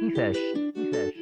كيفاش؟ كيفاش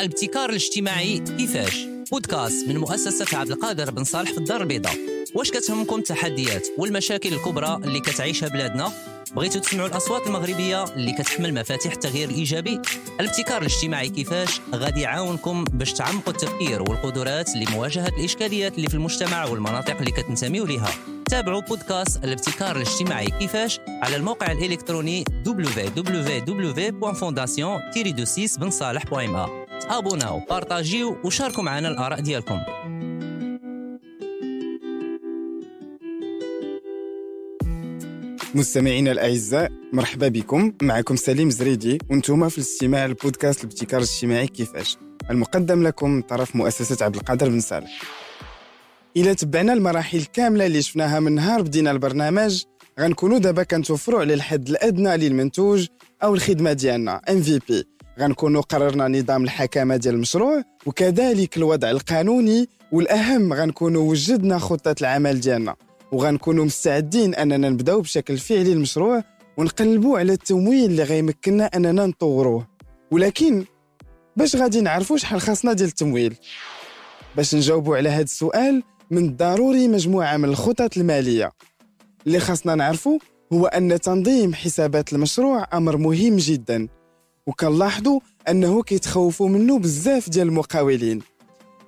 الابتكار الاجتماعي كيفاش؟ بودكاست من مؤسسة عبد القادر بن صالح في الدار البيضاء. واش كتهمكم التحديات والمشاكل الكبرى اللي كتعيشها بلادنا؟ بغيتوا تسمعوا الأصوات المغربية اللي كتحمل مفاتيح التغيير الايجابي الابتكار الاجتماعي كيفاش؟ غادي يعاونكم باش تعمقوا التفكير والقدرات لمواجهة الإشكاليات اللي في المجتمع والمناطق اللي كتنتميوا لها تابعوا بودكاست الابتكار الاجتماعي كيفاش على الموقع الالكتروني www.fondation-26 ابوناو بارطاجيو وشاركوا معنا الاراء ديالكم مستمعينا الاعزاء مرحبا بكم معكم سليم زريدي وأنتم في الاستماع لبودكاست الابتكار الاجتماعي كيفاش المقدم لكم من طرف مؤسسه عبد القادر بن صالح إلى تبعنا المراحل كاملة اللي شفناها من نهار بدينا البرنامج. غنكونوا دابا كنتوفروا على الحد الأدنى للمنتوج أو الخدمة ديالنا ام في بي غنكونوا قررنا نظام الحكامة ديال المشروع وكذلك الوضع القانوني والأهم غنكونوا وجدنا خطة العمل ديالنا. وغنكونوا مستعدين أننا نبداو بشكل فعلي المشروع ونقلبوا على التمويل اللي غيمكننا أننا نطوروه. ولكن باش غادي نعرفوا شحال خاصنا ديال التمويل؟ باش نجاوبوا على هذا السؤال من الضروري مجموعة من الخطط المالية. اللي خاصنا نعرفوا هو أن تنظيم حسابات المشروع أمر مهم جدا وكنلاحظوا أنه كيتخوفوا منه بزاف ديال المقاولين.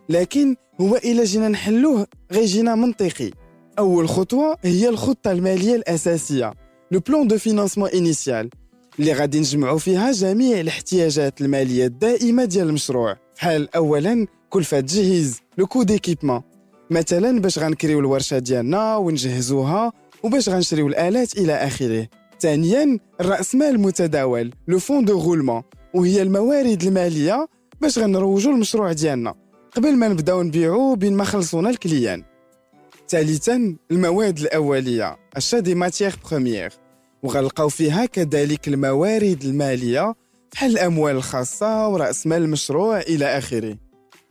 لكن هو إلا جينا نحلوه غيجينا منطقي. أول خطوة هي الخطة المالية الأساسية le plan de financement initial اللي غادي نجمعوا فيها جميع الاحتياجات المالية الدائمة ديال المشروع. بحال اولا كلفة تجهيز le coût d'équipement مثلا باش غنكريو الورشة ديالنا ونجهزوها وباش غنشريو الآلات إلى آخره. ثانيا الراس مال المتداول le fonds de roulement وهي الموارد المالية باش غنروجوا المشروع ديالنا قبل ما نبدأو نبيعو بين ما خلصونا ال clients. ثالثا المواد الأولية achat des matières premières وغنلقاو فيها كذلك الموارد المالية بحال الأموال الخاصة ورأس مال المشروع إلى آخره.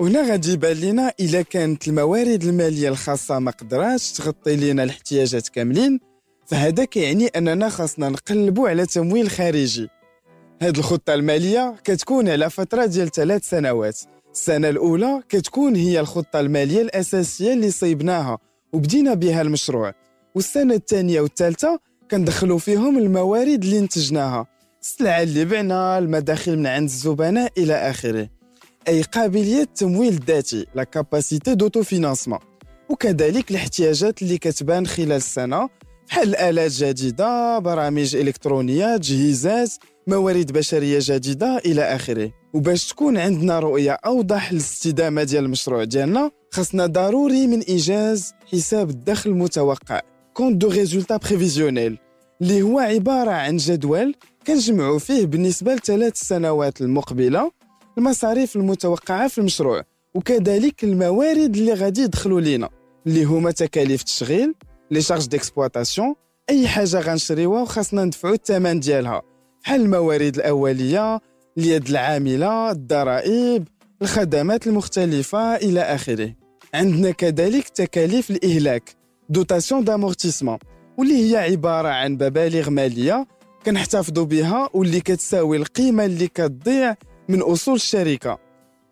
وهنا غادي يبان لنا إلا كانت الموارد المالية الخاصة ما قدراتش تغطي لنا الاحتياجات كاملين فهذا كيعني أننا خاصنا نقلبوا على تمويل خارجي. هذه الخطة المالية كتكون على فترة ديال ثلاث سنوات. السنة الأولى كتكون هي الخطة المالية الأساسية اللي صيبناها وبدينا بها المشروع. والسنة الثانية والثالثة كندخلوا فيهم الموارد اللي انتجناها السلعة اللي بعنا المداخل من عند الزبناء إلى آخره. أي قابلية التمويل الذاتي la capacité d'autofinancement وكذلك الاحتياجات اللي كتبان خلال السنة بحال آلات جديدة برامج إلكترونية تجهيزات موارد بشرية جديدة إلى آخره. وباش تكون عندنا رؤية أوضح للاستدامة ديال المشروع ديالنا خاصنا ضروري من إيجاز حساب الدخل المتوقع compte de résultat prévisionnel اللي هو عبارة عن جدول كنجمعوا فيه بالنسبة لثلاث سنوات المقبلة. المصاريف المتوقعة في المشروع وكذلك الموارد اللي غادي يدخلوا لينا اللي هما تكاليف التشغيل les charges d'exploitation أي حاجة غنشريوها وخاصنا ندفعوا الثمن ديالها. بحال الموارد الأولية اليد العاملة الضرائب الخدمات المختلفة إلى آخره. عندنا كذلك تكاليف الإهلاك dotations d'amortissement واللي هي عبارة عن مبالغ مالية كنحتفظوا بها واللي كتساوي القيمة اللي كتضيع من أصول الشركة.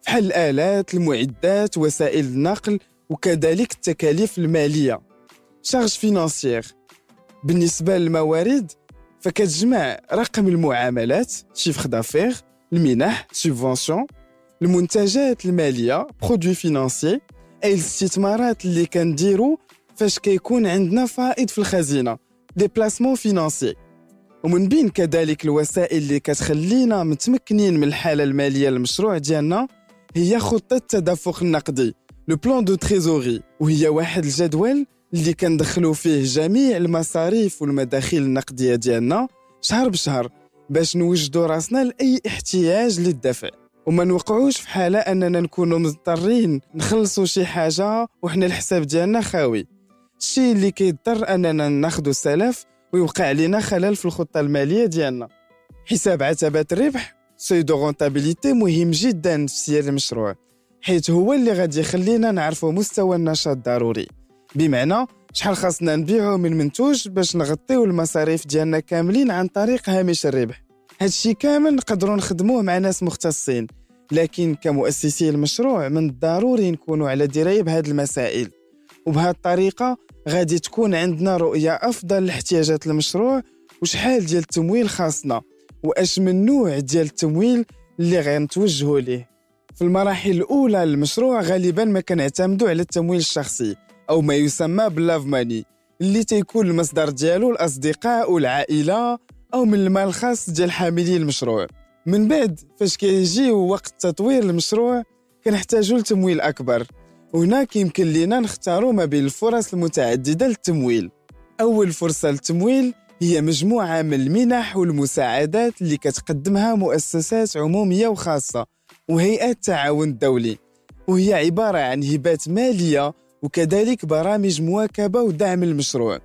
بحال الآلات المعدات وسائل النقل وكذلك التكاليف المالية. charges financières. بالنسبة للموارد فكتجمع رقم المعاملات chiffre d'affaires المنح subventions المنتجات المالية produits financiers أي الاستثمارات اللي كنديرو فاش كيكون عندنا فائض في الخزينة. des placements financiers ومن بين كذلك الوسائل اللي كتخلينا متمكنين من الحالة المالية للمشروع ديالنا هي خطة التدفق النقدي le plan de trésorerie وهي واحد الجدول اللي كندخلوا فيه جميع المصاريف والمداخيل النقدية ديالنا شهر بشهر باش نوجدوا راسنا لأي احتياج للدفع. وما نوقعوش في حالة أننا نكونوا مضطرين نخلصوا شي حاجة وحنا الحساب ديالنا خاوي. الشيء اللي كيضطر أننا ناخذوا السلف ويوقع علينا خلل في الخطة المالية ديالنا. حساب عتبات الربح seuil de rentabilité مهم جدا في سير المشروع حيث هو اللي غادي يخلينا نعرفوا مستوى النشاط الضروري. بمعنى شحال خاصنا نبيعو من منتوج باش نغطيو المصاريف ديالنا كاملين عن طريق هامش الربح. هادشي كامل نقدروا نخدموه مع ناس مختصين لكن كمؤسسي المشروع من الضروري نكونوا على دراية بهاد المسائل. وبهاد الطريقة غادي تكون عندنا رؤية أفضل لاحتياجات المشروع وشحال ديال التمويل خاصنا وأش من نوع ديال التمويل اللي غنتوجهوا ليه. في المراحل الأولى للمشروع غالبا ما كنعتمدوا على التمويل الشخصي أو ما يسمى باللاف ماني اللي تيكون المصدر ديالو الأصدقاء والعائله أو من المال الخاص ديال حاملي المشروع. من بعد فاش كيجي وقت تطوير المشروع كنحتاجوا لتمويل أكبر. وهنا كيمكن لينا نختاروا ما بين الفرص المتعددة للتمويل. أول فرصة للتمويل هي مجموعة من المنح والمساعدات اللي كتقدمها مؤسسات عمومية وخاصة وهيئات التعاون الدولي وهي عبارة عن هبات مالية وكذلك برامج مواكبة ودعم المشروع.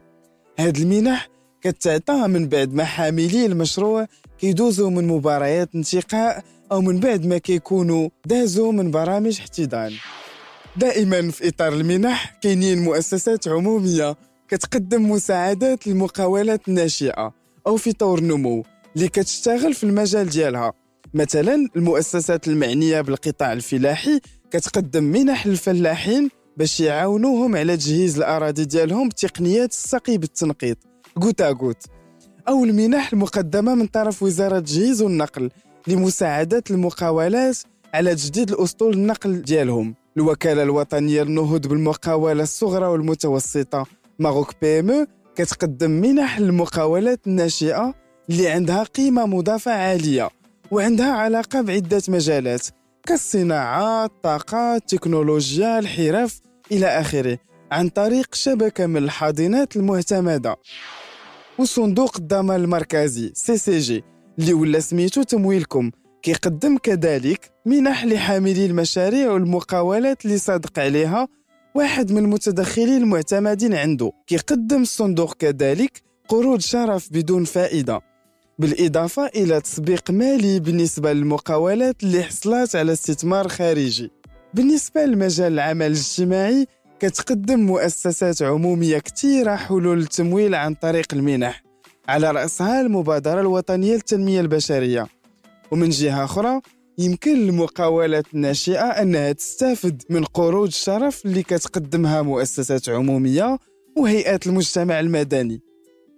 هاد المنح كتعطى من بعد ما حاملي المشروع كيدوزوا من مباريات انتقاء أو من بعد ما كيكونوا دازوا من برامج احتضان. دائما في إطار المنح كاينين مؤسسات عمومية كتقدم مساعدات للمقاولات الناشئة أو في طور النمو اللي كتشتغل في المجال ديالها. مثلا المؤسسات المعنية بالقطاع الفلاحي كتقدم منح للفلاحين باش يعاونوهم على تجهيز الأراضي ديالهم بتقنيات السقي بالتنقيط goutte à goutte. أو المنح المقدمة من طرف وزارة التجهيز والنقل لمساعدة المقاولات على تجديد الأسطول النقل ديالهم. الوكالة الوطنية للنهوض بالمقاولة الصغرى والمتوسطة. Maroc PME كتقدم منح للمقاولات الناشئة اللي عندها قيمة مضافة عالية وعندها علاقة بعدة مجالات كالصناعة، الطاقة، التكنولوجيا، الحرف إلى آخره عن طريق شبكة من الحاضنات المعتمدة. وصندوق الضمان المركزي CCG اللي ولا سميتو تمويلكم. كيقدم كذلك منح لحاملي المشاريع والمقاولات اللي صادق عليها واحد من المتدخلين المعتمدين عنده. كيقدم الصندوق كذلك قروض شرف بدون فائدة بالإضافة إلى تسبيق مالي بالنسبة للمقاولات اللي حصلت على استثمار خارجي. بالنسبة لمجال العمل الاجتماعي كتقدم مؤسسات عمومية كثيرة حلول التمويل عن طريق المنح على رأسها المبادرة الوطنية للتنمية البشرية. ومن جهة أخرى يمكن للمقاولات الناشئة أنها تستافد من قروض الشرف اللي كتقدمها مؤسسات عمومية وهيئات المجتمع المدني.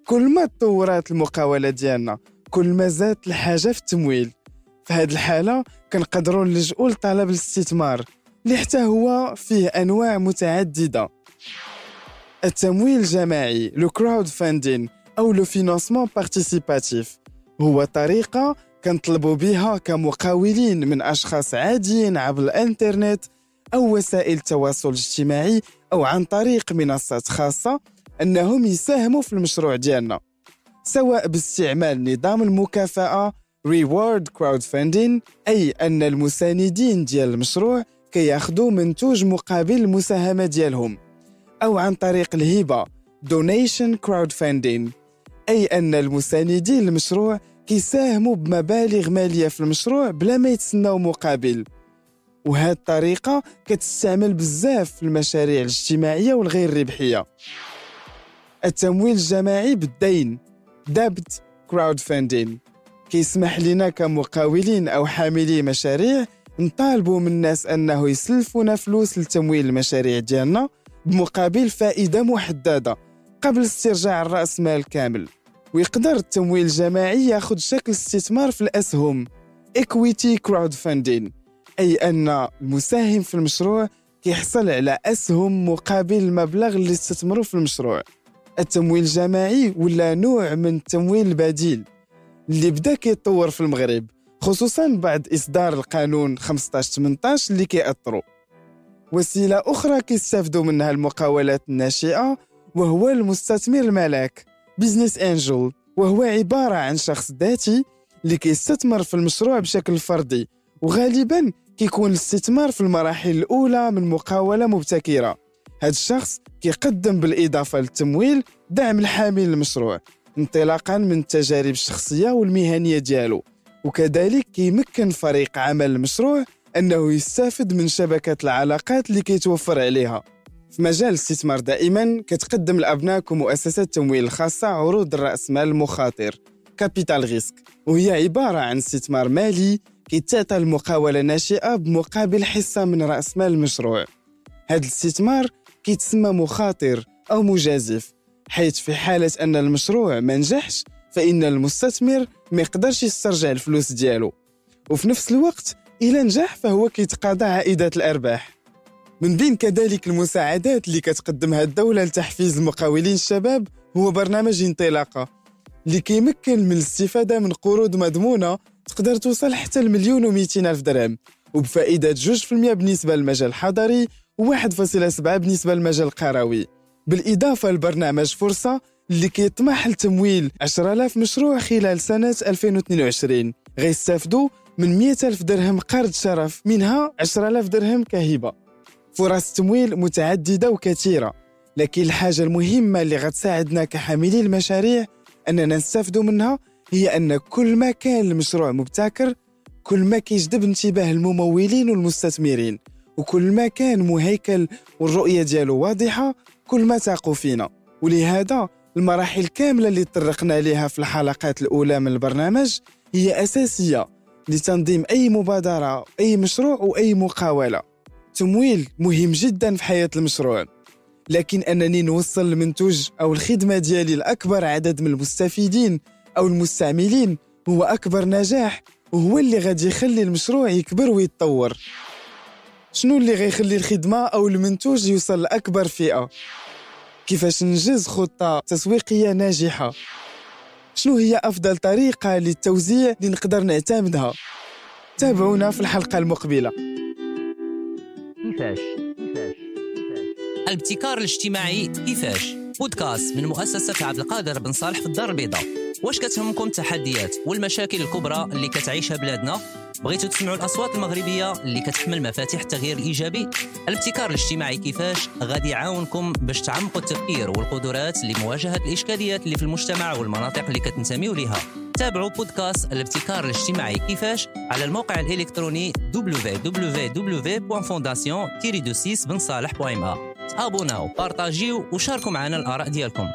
كل ما تطورت المقاولة ديالنا كل ما زادت الحاجة في التمويل. في هذه الحالة كنقدروا نلجؤوا لطلب الاستثمار اللي حتى هو فيه أنواع متعددة. التمويل الجماعي le crowdfunding أو le financement participatif هو طريقة كنطلبوا بها كمقاولين من أشخاص عاديين عبر الإنترنت أو وسائل التواصل الاجتماعي أو عن طريق منصات خاصة أنهم يساهموا في المشروع ديالنا سواء باستعمال نظام المكافأة Reward Crowdfunding أي أن المساندين ديال المشروع كياخذوا منتوج مقابل المساهمة ديالهم أو عن طريق الهبة Donation Crowdfunding أي أن المساندين للمشروع كيساهموا بمبالغ مالية في المشروع بلا ما يتسناو مقابل. وهذه الطريقة كتستعمل بزاف في المشاريع الاجتماعية والغير ربحية. التمويل الجماعي بالدين دابت كراود فاندين كيسمح لنا كمقاولين أو حاملي مشاريع نطالبوا من الناس أنه يسلفونا فلوس لتمويل المشاريع ديالنا بمقابل فائدة محددة قبل استرجاع الرأس مال كامل. ويقدر التمويل الجماعي ياخذ شكل استثمار في الأسهم. Equity Crowdfunding أي أن المساهم في المشروع كيحصل على أسهم مقابل المبلغ اللي استثمروا في المشروع. التمويل الجماعي ولا نوع من التمويل البديل. اللي بدأ كيتطور في المغرب خصوصا بعد إصدار القانون 15-18 اللي كيأطرو. وسيلة أخرى كيستافدوا منها المقاولات الناشئة وهو المستثمر الملاك. business angel وهو عبارة عن شخص ذاتي اللي كيستثمر في المشروع بشكل فردي وغالبا كيكون الاستثمار في المراحل الأولى من مقاولة مبتكرة. هذا الشخص كيقدم بالإضافة للتمويل دعم الحامل للمشروع انطلاقا من التجارب الشخصية والمهنية ديالو. وكذلك كيمكن فريق عمل المشروع أنه يستافد من شبكة العلاقات اللي كيتوفر عليها. في مجال الاستثمار دائما كتقدم لأبنائك ومؤسسات التمويل الخاصة عروض الرأس مال المخاطر capital risque وهي عبارة عن استثمار مالي كيتعطى المقاولة ناشئة بمقابل حصة من رأس مال المشروع هذا الاستثمار كيتسمى مخاطر أو مجازف. حيث في حالة أن المشروع ما نجحش فإن المستثمر ما يقدرش يسترجع الفلوس ديالو. وفي نفس الوقت إلى نجح فهو كيتقاضى عائدات الأرباح. من بين كذلك المساعدات اللي كتقدمها الدولة لتحفيز المقاولين الشباب هو برنامج انطلاقة اللي كيمكن من الاستفادة من قروض مضمونة تقدر توصل حتى المليون ومئتين ألف درهم وبفائدة جوج في المية بالنسبة للمجال الحضري و1.7 بالنسبة للمجال القروي. بالإضافة لبرنامج فرصة اللي كيطمح لتمويل 10000 مشروع خلال سنة 2022 غيستافدوا من 100 ألف درهم قرض شرف منها 10000 درهم كهبة فرص التمويل متعددة وكثيرة لكن الحاجة المهمة اللي غتساعدنا كحاملي المشاريع أننا نستافدوا منها هي أن كل ما كان المشروع مبتكر كل ما كيجذب انتباه الممولين والمستثمرين وكل ما كان مهيكل والرؤية ديالو واضحة كل ما تاقوا فينا. ولهذا المراحل كاملة اللي طرقنا لها في الحلقات الأولى من البرنامج هي أساسية لتنظيم أي مبادرة أي مشروع وأي مقاولة. تمويل مهم جدا في حياة المشروع. لكن أنني نوصل المنتوج أو الخدمة ديالي لأكبر عدد من المستفيدين أو المستعملين هو أكبر نجاح وهو اللي غادي يخلي المشروع يكبر ويتطور. شنو اللي غيخلي الخدمة أو المنتوج يوصل لأكبر فئة؟ كيفاش ننجز خطة تسويقية ناجحة؟ شنو هي أفضل طريقة للتوزيع اللي نقدر نعتمدها؟ تابعونا في الحلقة المقبلة. كيفاش؟ الابتكار الاجتماعي كيفاش؟ بودكاست من مؤسسة عبد القادر بن صالح في الدار البيضاء. واش كتهمكم التحديات والمشاكل الكبرى اللي كتعيشها بلادنا؟ بغيتوا تسمعوا الأصوات المغربية اللي كتحمل مفاتيح التغيير الإيجابي؟ الابتكار الاجتماعي كيفاش؟ غادي يعاونكم باش تعمقوا التفكير والقدرات لمواجهة الإشكاليات اللي في المجتمع والمناطق اللي كتنتميوا لها تابعوا بودكاست الابتكار الاجتماعي كيفاش على الموقع الإلكتروني www.fondation-26 بنصالح.ma ابوناو بارطاجيو وشاركوا معنا الاراء ديالكم